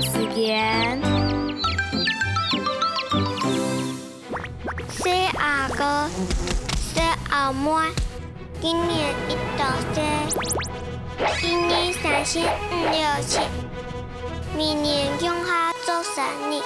四阿哥、小阿妹今年一到七，今年三十五六七，明年乡下做生日。